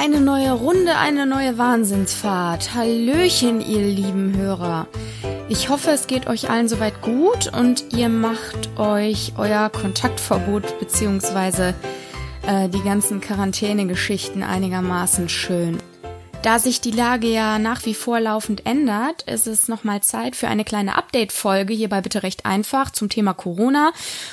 Eine neue Runde, eine neue Wahnsinnsfahrt. Hallöchen, ihr lieben Hörer. Ich hoffe, es geht euch allen soweit gut und ihr macht euch euer Kontaktverbot beziehungsweise äh, die ganzen Quarantänegeschichten einigermaßen schön. Da sich die Lage ja nach wie vor laufend ändert, ist es nochmal Zeit für eine kleine Update-Folge hierbei bitte recht einfach zum Thema Corona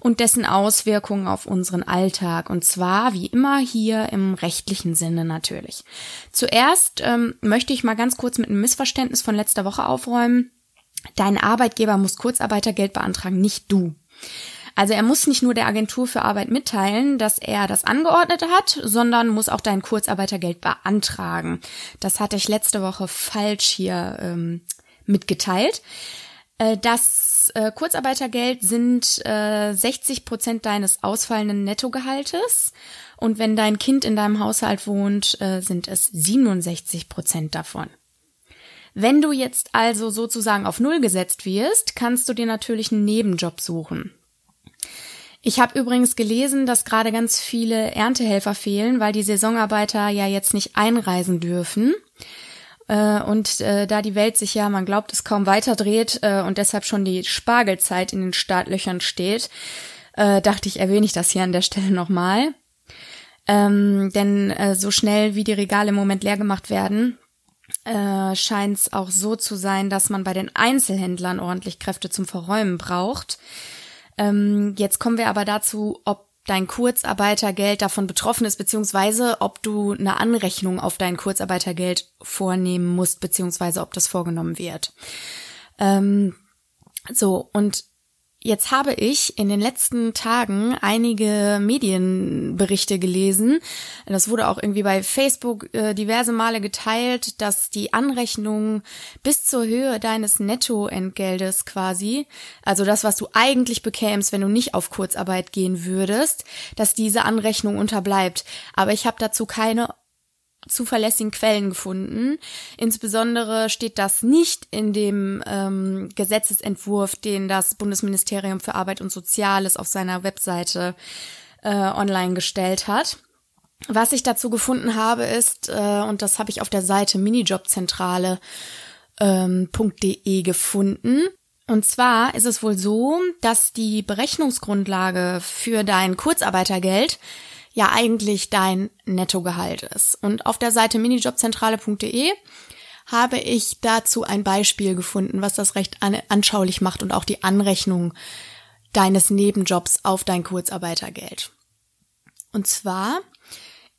und dessen Auswirkungen auf unseren Alltag. Und zwar wie immer hier im rechtlichen Sinne natürlich. Zuerst ähm, möchte ich mal ganz kurz mit einem Missverständnis von letzter Woche aufräumen. Dein Arbeitgeber muss Kurzarbeitergeld beantragen, nicht du. Also er muss nicht nur der Agentur für Arbeit mitteilen, dass er das angeordnet hat, sondern muss auch dein Kurzarbeitergeld beantragen. Das hatte ich letzte Woche falsch hier ähm, mitgeteilt. Äh, das äh, Kurzarbeitergeld sind äh, 60 Prozent deines ausfallenden Nettogehaltes. Und wenn dein Kind in deinem Haushalt wohnt, äh, sind es 67 Prozent davon. Wenn du jetzt also sozusagen auf Null gesetzt wirst, kannst du dir natürlich einen Nebenjob suchen. Ich habe übrigens gelesen, dass gerade ganz viele Erntehelfer fehlen, weil die Saisonarbeiter ja jetzt nicht einreisen dürfen. Äh, und äh, da die Welt sich ja, man glaubt, es kaum weiter dreht äh, und deshalb schon die Spargelzeit in den Startlöchern steht, dachte ich, erwähne ich das hier an der Stelle nochmal. Ähm, denn äh, so schnell wie die Regale im Moment leer gemacht werden, äh, scheint es auch so zu sein, dass man bei den Einzelhändlern ordentlich Kräfte zum Verräumen braucht. Ähm, jetzt kommen wir aber dazu, ob dein Kurzarbeitergeld davon betroffen ist, beziehungsweise ob du eine Anrechnung auf dein Kurzarbeitergeld vornehmen musst, beziehungsweise ob das vorgenommen wird. Ähm, so, und Jetzt habe ich in den letzten Tagen einige Medienberichte gelesen. Das wurde auch irgendwie bei Facebook äh, diverse Male geteilt, dass die Anrechnung bis zur Höhe deines Nettoentgeldes quasi, also das, was du eigentlich bekämst, wenn du nicht auf Kurzarbeit gehen würdest, dass diese Anrechnung unterbleibt. Aber ich habe dazu keine zuverlässigen Quellen gefunden. Insbesondere steht das nicht in dem ähm, Gesetzesentwurf, den das Bundesministerium für Arbeit und Soziales auf seiner Webseite äh, online gestellt hat. Was ich dazu gefunden habe, ist, äh, und das habe ich auf der Seite minijobzentrale.de ähm, gefunden, und zwar ist es wohl so, dass die Berechnungsgrundlage für dein Kurzarbeitergeld ja eigentlich dein Nettogehalt ist. Und auf der Seite minijobzentrale.de habe ich dazu ein Beispiel gefunden, was das recht anschaulich macht und auch die Anrechnung deines Nebenjobs auf dein Kurzarbeitergeld. Und zwar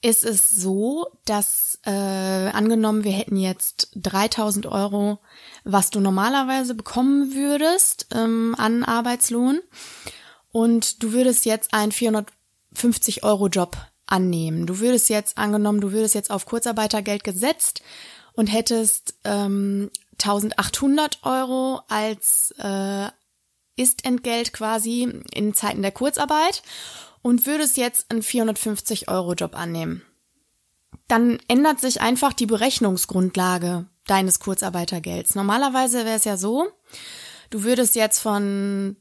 ist es so, dass äh, angenommen, wir hätten jetzt 3000 Euro, was du normalerweise bekommen würdest ähm, an Arbeitslohn und du würdest jetzt ein 400 50 Euro Job annehmen. Du würdest jetzt angenommen, du würdest jetzt auf Kurzarbeitergeld gesetzt und hättest ähm, 1800 Euro als äh, Istentgelt quasi in Zeiten der Kurzarbeit und würdest jetzt einen 450 Euro Job annehmen. Dann ändert sich einfach die Berechnungsgrundlage deines Kurzarbeitergelds. Normalerweise wäre es ja so, du würdest jetzt von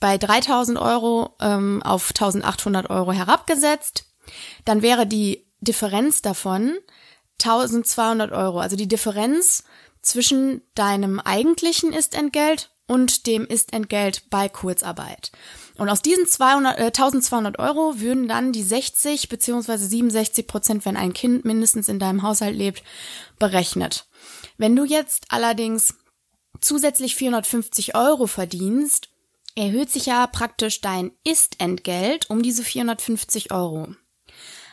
bei 3000 Euro ähm, auf 1800 Euro herabgesetzt. Dann wäre die Differenz davon 1200 Euro. Also die Differenz zwischen deinem eigentlichen Istentgelt und dem Istentgelt bei Kurzarbeit. Und aus diesen 200, äh, 1200 Euro würden dann die 60 beziehungsweise 67 Prozent, wenn ein Kind mindestens in deinem Haushalt lebt, berechnet. Wenn du jetzt allerdings zusätzlich 450 Euro verdienst erhöht sich ja praktisch dein Ist-Entgelt um diese 450 Euro.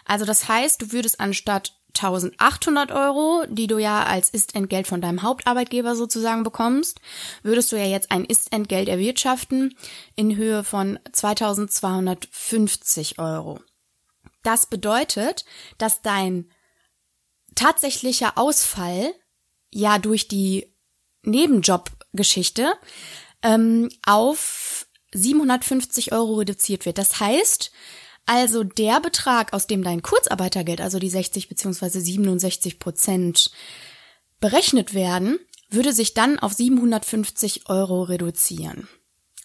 Also das heißt, du würdest anstatt 1800 Euro, die du ja als Ist-Entgelt von deinem Hauptarbeitgeber sozusagen bekommst, würdest du ja jetzt ein Ist-Entgelt erwirtschaften in Höhe von 2250 Euro. Das bedeutet, dass dein tatsächlicher Ausfall ja durch die Nebenjobgeschichte ähm, auf 750 Euro reduziert wird. Das heißt, also der Betrag, aus dem dein Kurzarbeitergeld, also die 60 beziehungsweise 67 Prozent berechnet werden, würde sich dann auf 750 Euro reduzieren.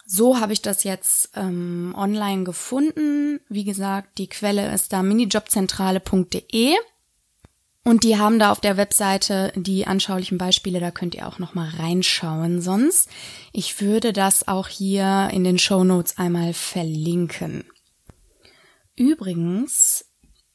So habe ich das jetzt ähm, online gefunden. Wie gesagt, die Quelle ist da minijobzentrale.de. Und die haben da auf der Webseite die anschaulichen Beispiele, da könnt ihr auch noch mal reinschauen sonst. Ich würde das auch hier in den Show Notes einmal verlinken. Übrigens,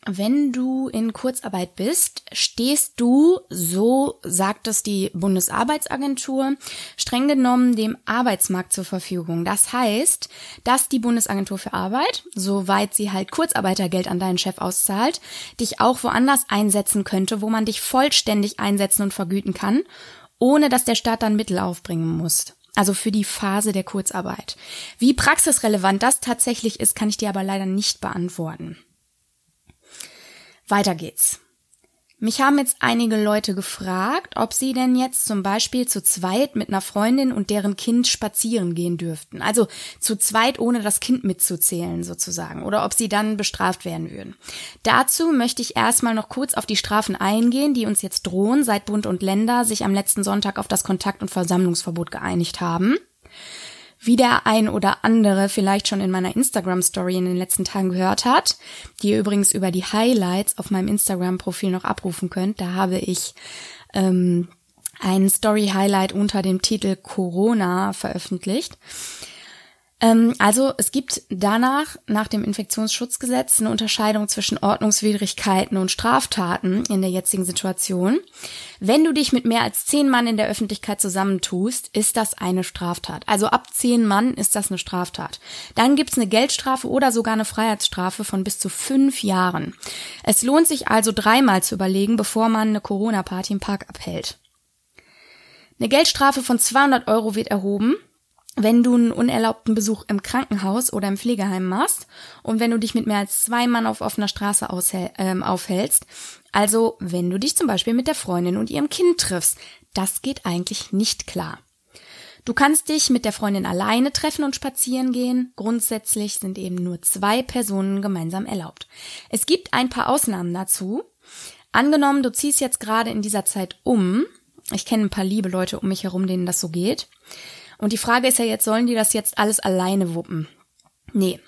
wenn du in Kurzarbeit bist, stehst du, so sagt es die Bundesarbeitsagentur, streng genommen dem Arbeitsmarkt zur Verfügung. Das heißt, dass die Bundesagentur für Arbeit, soweit sie halt Kurzarbeitergeld an deinen Chef auszahlt, dich auch woanders einsetzen könnte, wo man dich vollständig einsetzen und vergüten kann, ohne dass der Staat dann Mittel aufbringen muss. Also für die Phase der Kurzarbeit. Wie praxisrelevant das tatsächlich ist, kann ich dir aber leider nicht beantworten. Weiter geht's. Mich haben jetzt einige Leute gefragt, ob sie denn jetzt zum Beispiel zu zweit mit einer Freundin und deren Kind spazieren gehen dürften. Also zu zweit, ohne das Kind mitzuzählen sozusagen. Oder ob sie dann bestraft werden würden. Dazu möchte ich erstmal noch kurz auf die Strafen eingehen, die uns jetzt drohen, seit Bund und Länder sich am letzten Sonntag auf das Kontakt- und Versammlungsverbot geeinigt haben. Wie der ein oder andere vielleicht schon in meiner Instagram-Story in den letzten Tagen gehört hat, die ihr übrigens über die Highlights auf meinem Instagram-Profil noch abrufen könnt, da habe ich ähm, ein Story-Highlight unter dem Titel Corona veröffentlicht. Ähm, also es gibt danach, nach dem Infektionsschutzgesetz, eine Unterscheidung zwischen Ordnungswidrigkeiten und Straftaten in der jetzigen Situation. Wenn du dich mit mehr als zehn Mann in der Öffentlichkeit zusammentust, ist das eine Straftat. Also ab zehn Mann ist das eine Straftat. Dann gibt's eine Geldstrafe oder sogar eine Freiheitsstrafe von bis zu fünf Jahren. Es lohnt sich also dreimal zu überlegen, bevor man eine Corona-Party im Park abhält. Eine Geldstrafe von 200 Euro wird erhoben wenn du einen unerlaubten Besuch im Krankenhaus oder im Pflegeheim machst und wenn du dich mit mehr als zwei Mann auf offener Straße ähm, aufhältst, also wenn du dich zum Beispiel mit der Freundin und ihrem Kind triffst, das geht eigentlich nicht klar. Du kannst dich mit der Freundin alleine treffen und spazieren gehen. Grundsätzlich sind eben nur zwei Personen gemeinsam erlaubt. Es gibt ein paar Ausnahmen dazu. Angenommen, du ziehst jetzt gerade in dieser Zeit um. Ich kenne ein paar liebe Leute um mich herum, denen das so geht. Und die Frage ist ja jetzt, sollen die das jetzt alles alleine wuppen? Nee.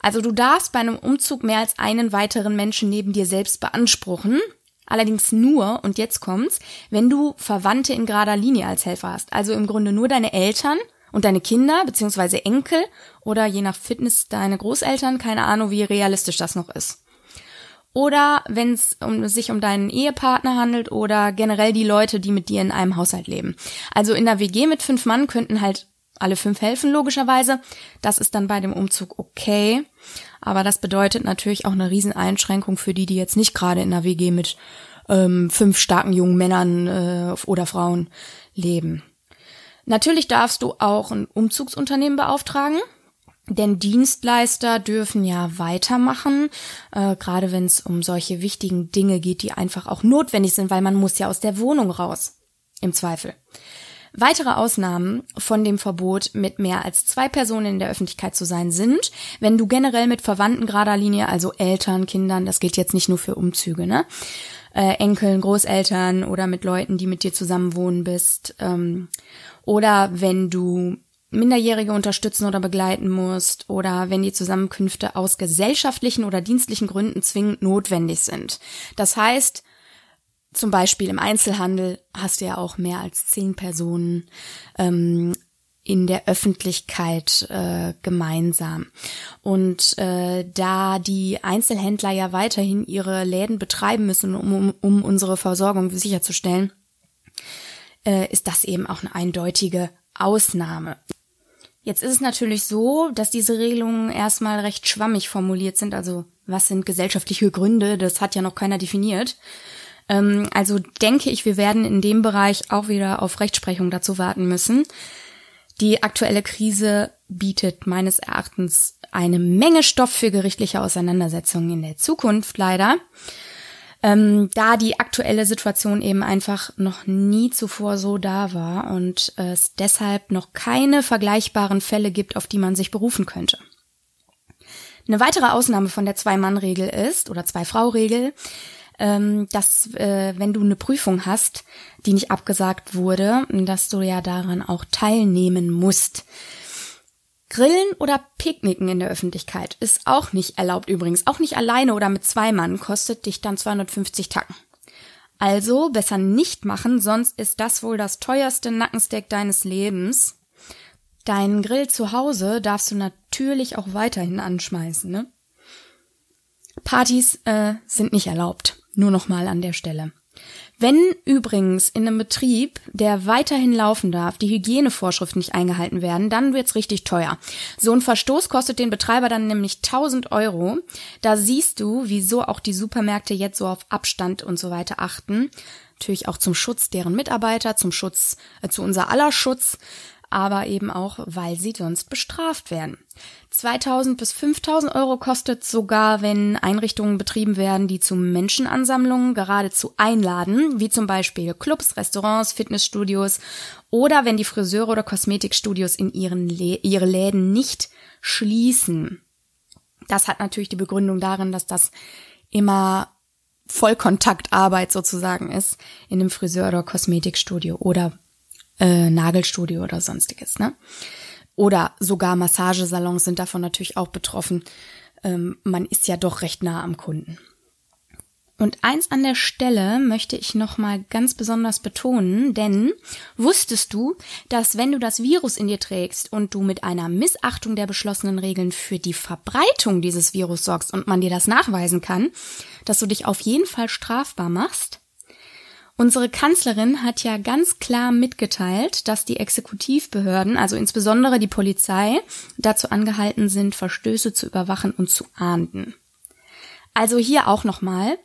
Also du darfst bei einem Umzug mehr als einen weiteren Menschen neben dir selbst beanspruchen. Allerdings nur, und jetzt kommt's, wenn du Verwandte in gerader Linie als Helfer hast. Also im Grunde nur deine Eltern und deine Kinder beziehungsweise Enkel oder je nach Fitness deine Großeltern. Keine Ahnung, wie realistisch das noch ist oder wenn es um, sich um deinen Ehepartner handelt oder generell die Leute, die mit dir in einem Haushalt leben. Also in der WG mit fünf Mann könnten halt alle fünf helfen, logischerweise. Das ist dann bei dem Umzug okay. Aber das bedeutet natürlich auch eine Rieseneinschränkung für die, die jetzt nicht gerade in der WG mit ähm, fünf starken jungen Männern äh, oder Frauen leben. Natürlich darfst du auch ein Umzugsunternehmen beauftragen. Denn Dienstleister dürfen ja weitermachen, äh, gerade wenn es um solche wichtigen Dinge geht, die einfach auch notwendig sind, weil man muss ja aus der Wohnung raus. Im Zweifel. Weitere Ausnahmen von dem Verbot, mit mehr als zwei Personen in der Öffentlichkeit zu sein, sind, wenn du generell mit Verwandten gerader Linie, also Eltern, Kindern, das gilt jetzt nicht nur für Umzüge, ne? Äh, Enkeln, Großeltern oder mit Leuten, die mit dir zusammenwohnen bist. Ähm, oder wenn du Minderjährige unterstützen oder begleiten musst oder wenn die Zusammenkünfte aus gesellschaftlichen oder dienstlichen Gründen zwingend notwendig sind. Das heißt, zum Beispiel im Einzelhandel hast du ja auch mehr als zehn Personen ähm, in der Öffentlichkeit äh, gemeinsam. Und äh, da die Einzelhändler ja weiterhin ihre Läden betreiben müssen, um, um, um unsere Versorgung sicherzustellen, äh, ist das eben auch eine eindeutige Ausnahme. Jetzt ist es natürlich so, dass diese Regelungen erstmal recht schwammig formuliert sind. Also was sind gesellschaftliche Gründe? Das hat ja noch keiner definiert. Ähm, also denke ich, wir werden in dem Bereich auch wieder auf Rechtsprechung dazu warten müssen. Die aktuelle Krise bietet meines Erachtens eine Menge Stoff für gerichtliche Auseinandersetzungen in der Zukunft leider ähm, da die aktuelle Situation eben einfach noch nie zuvor so da war und es deshalb noch keine vergleichbaren Fälle gibt, auf die man sich berufen könnte. Eine weitere Ausnahme von der Zwei-Mann-Regel ist, oder Zwei-Frau-Regel, ähm, dass äh, wenn du eine Prüfung hast, die nicht abgesagt wurde, dass du ja daran auch teilnehmen musst. Grillen oder Picknicken in der Öffentlichkeit ist auch nicht erlaubt übrigens. Auch nicht alleine oder mit zwei Mann kostet dich dann 250 Tacken. Also besser nicht machen, sonst ist das wohl das teuerste Nackensteak deines Lebens. Deinen Grill zu Hause darfst du natürlich auch weiterhin anschmeißen, ne? Partys äh, sind nicht erlaubt. Nur nochmal an der Stelle. Wenn übrigens in einem Betrieb, der weiterhin laufen darf, die Hygienevorschriften nicht eingehalten werden, dann wird's richtig teuer. So ein Verstoß kostet den Betreiber dann nämlich 1000 Euro. Da siehst du, wieso auch die Supermärkte jetzt so auf Abstand und so weiter achten. Natürlich auch zum Schutz deren Mitarbeiter, zum Schutz, äh, zu unser aller Schutz aber eben auch, weil sie sonst bestraft werden. 2000 bis 5000 Euro kostet sogar, wenn Einrichtungen betrieben werden, die zu Menschenansammlungen geradezu einladen, wie zum Beispiel Clubs, Restaurants, Fitnessstudios oder wenn die Friseure oder Kosmetikstudios in ihren Lä ihre Läden nicht schließen. Das hat natürlich die Begründung darin, dass das immer Vollkontaktarbeit sozusagen ist in einem Friseur- oder Kosmetikstudio oder äh, Nagelstudio oder sonstiges, ne? Oder sogar Massagesalons sind davon natürlich auch betroffen. Ähm, man ist ja doch recht nah am Kunden. Und eins an der Stelle möchte ich nochmal ganz besonders betonen, denn wusstest du, dass wenn du das Virus in dir trägst und du mit einer Missachtung der beschlossenen Regeln für die Verbreitung dieses Virus sorgst und man dir das nachweisen kann, dass du dich auf jeden Fall strafbar machst? Unsere Kanzlerin hat ja ganz klar mitgeteilt, dass die Exekutivbehörden, also insbesondere die Polizei, dazu angehalten sind, Verstöße zu überwachen und zu ahnden. Also hier auch nochmal,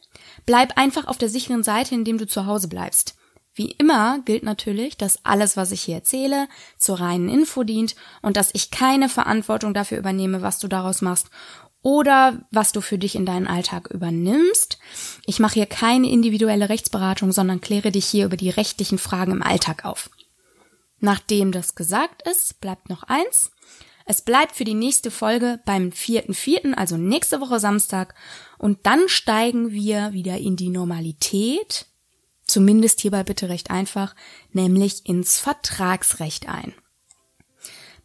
bleib einfach auf der sicheren Seite, indem du zu Hause bleibst. Wie immer gilt natürlich, dass alles, was ich hier erzähle, zur reinen Info dient und dass ich keine Verantwortung dafür übernehme, was du daraus machst oder was du für dich in deinen Alltag übernimmst. Ich mache hier keine individuelle Rechtsberatung, sondern kläre dich hier über die rechtlichen Fragen im Alltag auf. Nachdem das gesagt ist, bleibt noch eins. Es bleibt für die nächste Folge beim 4.4., also nächste Woche Samstag. Und dann steigen wir wieder in die Normalität. Zumindest hierbei bitte recht einfach, nämlich ins Vertragsrecht ein.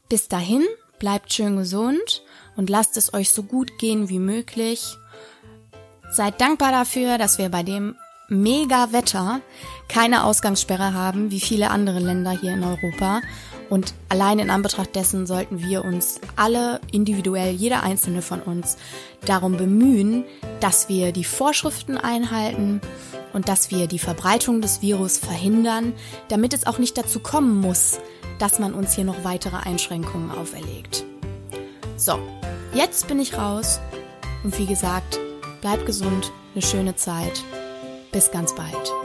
Bis dahin, bleibt schön gesund und lasst es euch so gut gehen wie möglich. Seid dankbar dafür, dass wir bei dem mega Wetter keine Ausgangssperre haben, wie viele andere Länder hier in Europa. Und allein in Anbetracht dessen sollten wir uns alle individuell, jeder einzelne von uns, darum bemühen, dass wir die Vorschriften einhalten und dass wir die Verbreitung des Virus verhindern, damit es auch nicht dazu kommen muss, dass man uns hier noch weitere Einschränkungen auferlegt. So, Jetzt bin ich raus und wie gesagt, bleib gesund, eine schöne Zeit. Bis ganz bald.